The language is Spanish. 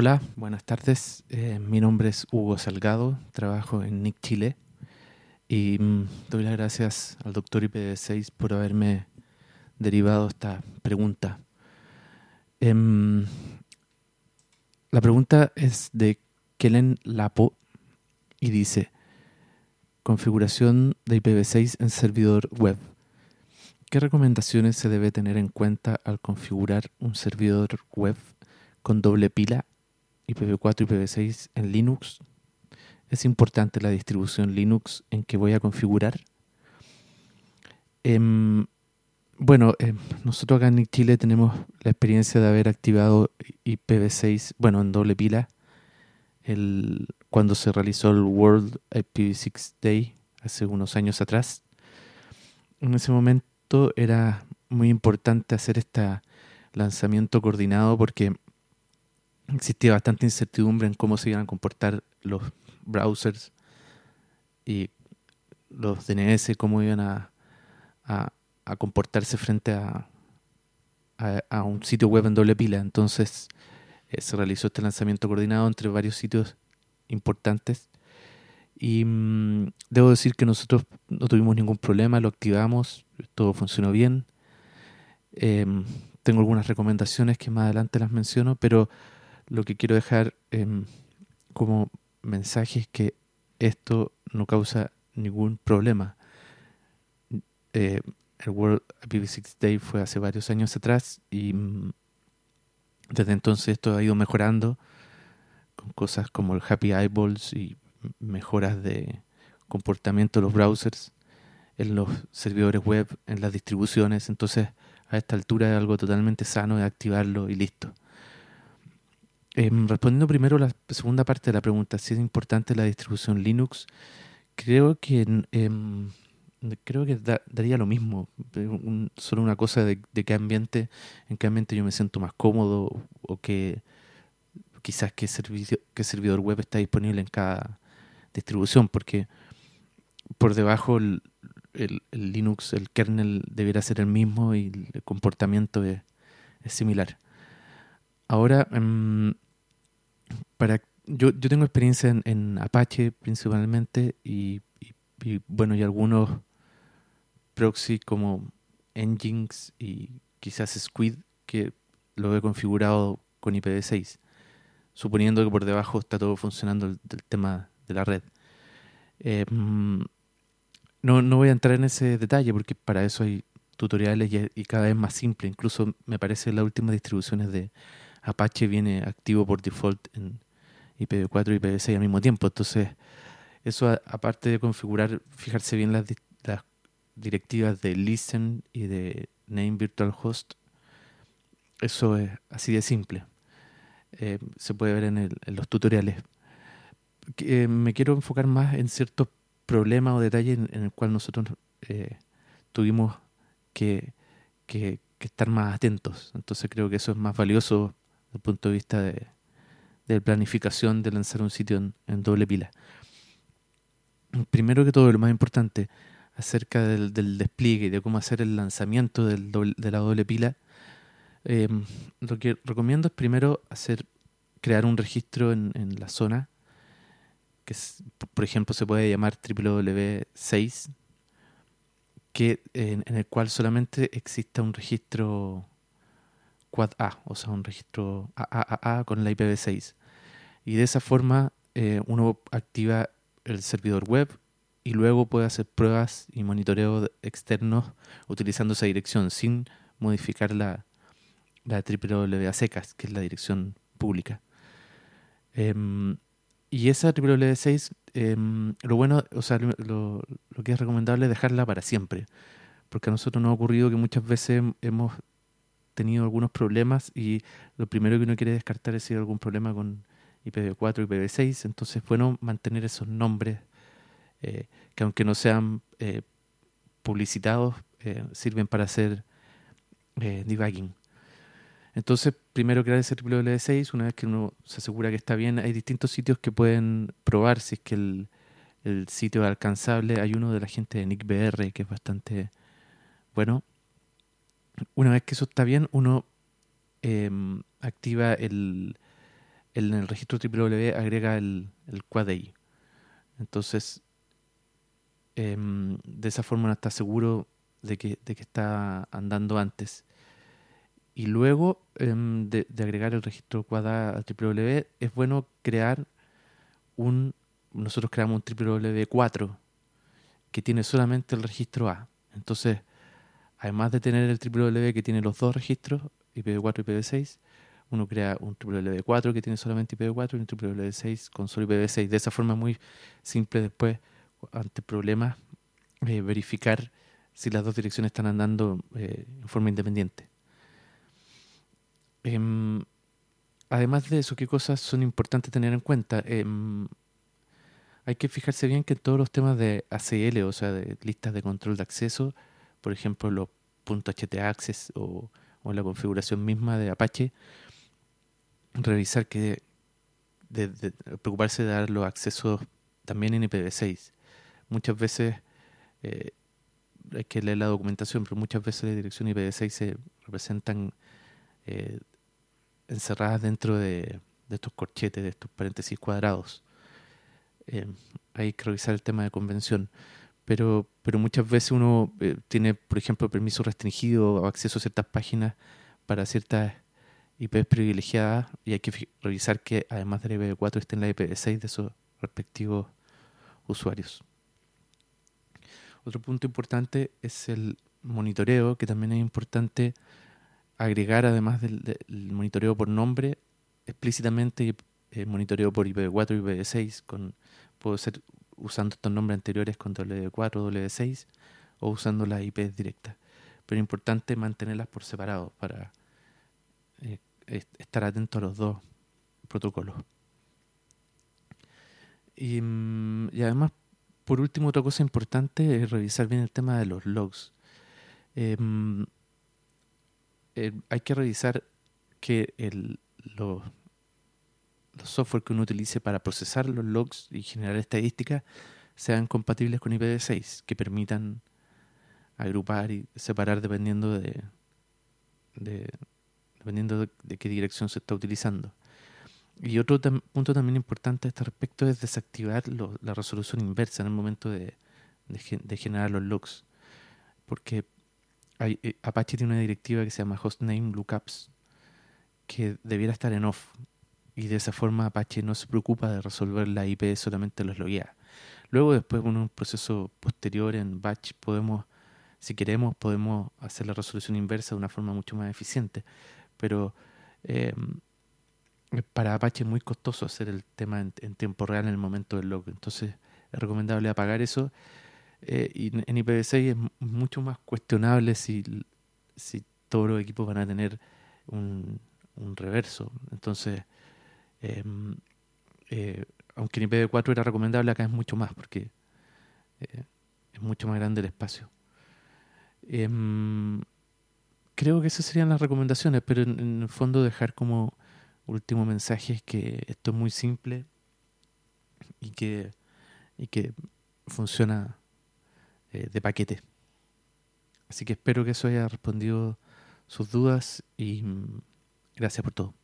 Hola, buenas tardes. Eh, mi nombre es Hugo Salgado, trabajo en NIC Chile y mm, doy las gracias al doctor IPv6 por haberme derivado esta pregunta. Em, la pregunta es de Kellen Lapo y dice, configuración de IPv6 en servidor web. ¿Qué recomendaciones se debe tener en cuenta al configurar un servidor web con doble pila IPv4 y IPv6 en Linux? ¿Es importante la distribución Linux en que voy a configurar? Em, bueno, em, nosotros acá en Chile tenemos la experiencia de haber activado IPv6, bueno, en doble pila, cuando se realizó el World IPv6 Day hace unos años atrás. En ese momento era muy importante hacer este lanzamiento coordinado porque existía bastante incertidumbre en cómo se iban a comportar los browsers y los DNS, cómo iban a, comportarse frente a, a, un sitio web en doble pila. Entonces eh, se realizó este lanzamiento coordinado entre varios sitios importantes. Y mm, debo decir que nosotros no tuvimos ningún problema, lo activamos, todo funcionó bien. Em, tengo algunas recomendaciones que más adelante las menciono, pero lo que quiero dejar em, como mensaje es que esto no causa ningún problema. Eh, el World IPv6 Day fue hace varios años atrás y mm, desde entonces esto ha ido mejorando con cosas como el Happy Eyeballs y mejoras de comportamiento de los browsers en los servidores web, en las distribuciones. Entonces, a esta altura es algo totalmente sano de activarlo y listo. Em, respondiendo primero la segunda parte de la pregunta, si es importante la distribución Linux, creo que em, creo que daría lo mismo, solo una cosa de, qué ambiente, en qué ambiente yo me siento más cómodo o que quizás qué, servicio, qué servidor web está disponible en cada distribución, porque por debajo el, Linux, el kernel debería ser el mismo y el comportamiento es, similar. Ahora, em, para yo, yo tengo experiencia en, Apache principalmente y, bueno, y algunos proxy como Nginx y quizás Squid que lo he configurado con IPv6, suponiendo que por debajo está todo funcionando el, tema de la red. Em, no, no voy a entrar en ese detalle porque para eso hay tutoriales y, y cada vez más simple. Incluso me parece las últimas distribuciones de Apache viene activo por default en, IPv4 y IPv6 al mismo tiempo. Entonces, eso aparte de configurar, fijarse bien las, directivas de listen y de name virtual host, eso es así de simple. Eh, se puede ver en, los tutoriales. Eh, me quiero enfocar más en ciertos problemas o detalles en, el cual nosotros eh, tuvimos que, que, estar más atentos. Entonces creo que eso es más valioso desde el punto de vista de, planificación de lanzar un sitio en, doble pila. Primero que todo, lo más importante acerca del, despliegue y de cómo hacer el lanzamiento del de la doble pila, em, lo que recomiendo es primero hacer crear un registro en, la zona, que por ejemplo se puede llamar www6, que, en, en el cual solamente exista un registro quad A, o sea, un registro AAA con la IPv6. Y de esa forma eh, uno activa el servidor web y luego puede hacer pruebas y monitoreo externos utilizando esa dirección sin modificar la, la a secas, que es la dirección pública. Em, y esa www6, em, lo bueno, o sea, lo, lo, que es recomendable es dejarla para siempre, porque a nosotros nos ha ocurrido que muchas veces hemos tenido algunos problemas y lo primero que uno quiere descartar es si hay algún problema con IPv4, IPv6, entonces es bueno mantener esos nombres eh, que aunque no sean eh, publicitados, eh, sirven para hacer debugging. Entonces, primero crear ese IPv6, una vez que uno se asegura que está bien, hay distintos sitios que pueden probar si es que el, sitio es alcanzable. Hay uno de la gente de NICBR que es bastante bueno. Una vez que eso está bien, uno activa el, en el registro www agrega el, el. Entonces, em, de esa forma no está seguro de que, de que está andando antes. Y luego em, de, agregar el registro QADA al www, es bueno crear un, nosotros creamos un www4 que tiene solamente el registro A. Entonces, además de tener el www que tiene los dos registros, IPv4 y IPv6, uno crea un www4 que tiene solamente IPv4 y un www6 con solo IPv6. De esa forma muy simple después, ante problemas, eh, verificar si las dos direcciones están andando eh, en forma independiente. Em, además de eso, ¿qué cosas son importantes tener en cuenta? Em, hay que fijarse bien que todos los temas de ACL, o sea, de listas de control de acceso, por ejemplo, los .htaccess o, o la configuración misma de Apache, revisar que de, preocuparse de dar los accesos también en IPv6. Muchas veces eh, hay que leer la documentación, pero muchas veces la dirección IPv6 se representan eh, encerradas dentro de, estos corchetes, de estos paréntesis cuadrados. Eh, hay que revisar el tema de convención. Pero, pero muchas veces uno tiene, por ejemplo, permiso restringido o acceso a ciertas páginas para ciertas IPs privilegiadas y hay que revisar que además de la IPv4 esté en la IPv6 de esos respectivos usuarios. Otro punto importante es el monitoreo, que también es importante agregar, además del, monitoreo por nombre, explícitamente el monitoreo por IPv4 y IPv6. Con, puedo ser usando estos nombres anteriores con W4, W6 o usando las IPs directas. Pero es importante mantenerlas por separado para eh, estar atento a los dos protocolos. Y, mm, y, además, por último, otra cosa importante es revisar bien el tema de los logs. Em, eh, hay que revisar que el, los, los software que uno utilice para procesar los logs y generar estadísticas sean compatibles con IPv6, que permitan agrupar y separar dependiendo de, de, dependiendo de, qué dirección se está utilizando. Y otro punto también importante a este respecto es desactivar la resolución inversa en el momento de, generar los logs. Porque eh, Apache tiene una directiva que se llama hostname lookups que debiera estar en off. Y de esa forma Apache no se preocupa de resolver la IP, solamente los loguea. Luego después con un proceso posterior en batch podemos, si queremos, podemos hacer la resolución inversa de una forma mucho más eficiente pero eh, para Apache es muy costoso hacer el tema en, tiempo real en el momento del log. Entonces es recomendable apagar eso. Eh, y en IPv6 es mucho más cuestionable si, si todos los equipos van a tener un, un reverso. Entonces, em, eh, aunque en IPv4 era recomendable, acá es mucho más porque es mucho más grande el espacio. Em, creo que esas serían las recomendaciones, pero en, el fondo dejar como último mensaje es que esto es muy simple y que, y que funciona eh, de paquete. Así que espero que eso haya respondido sus dudas y mm, gracias por todo.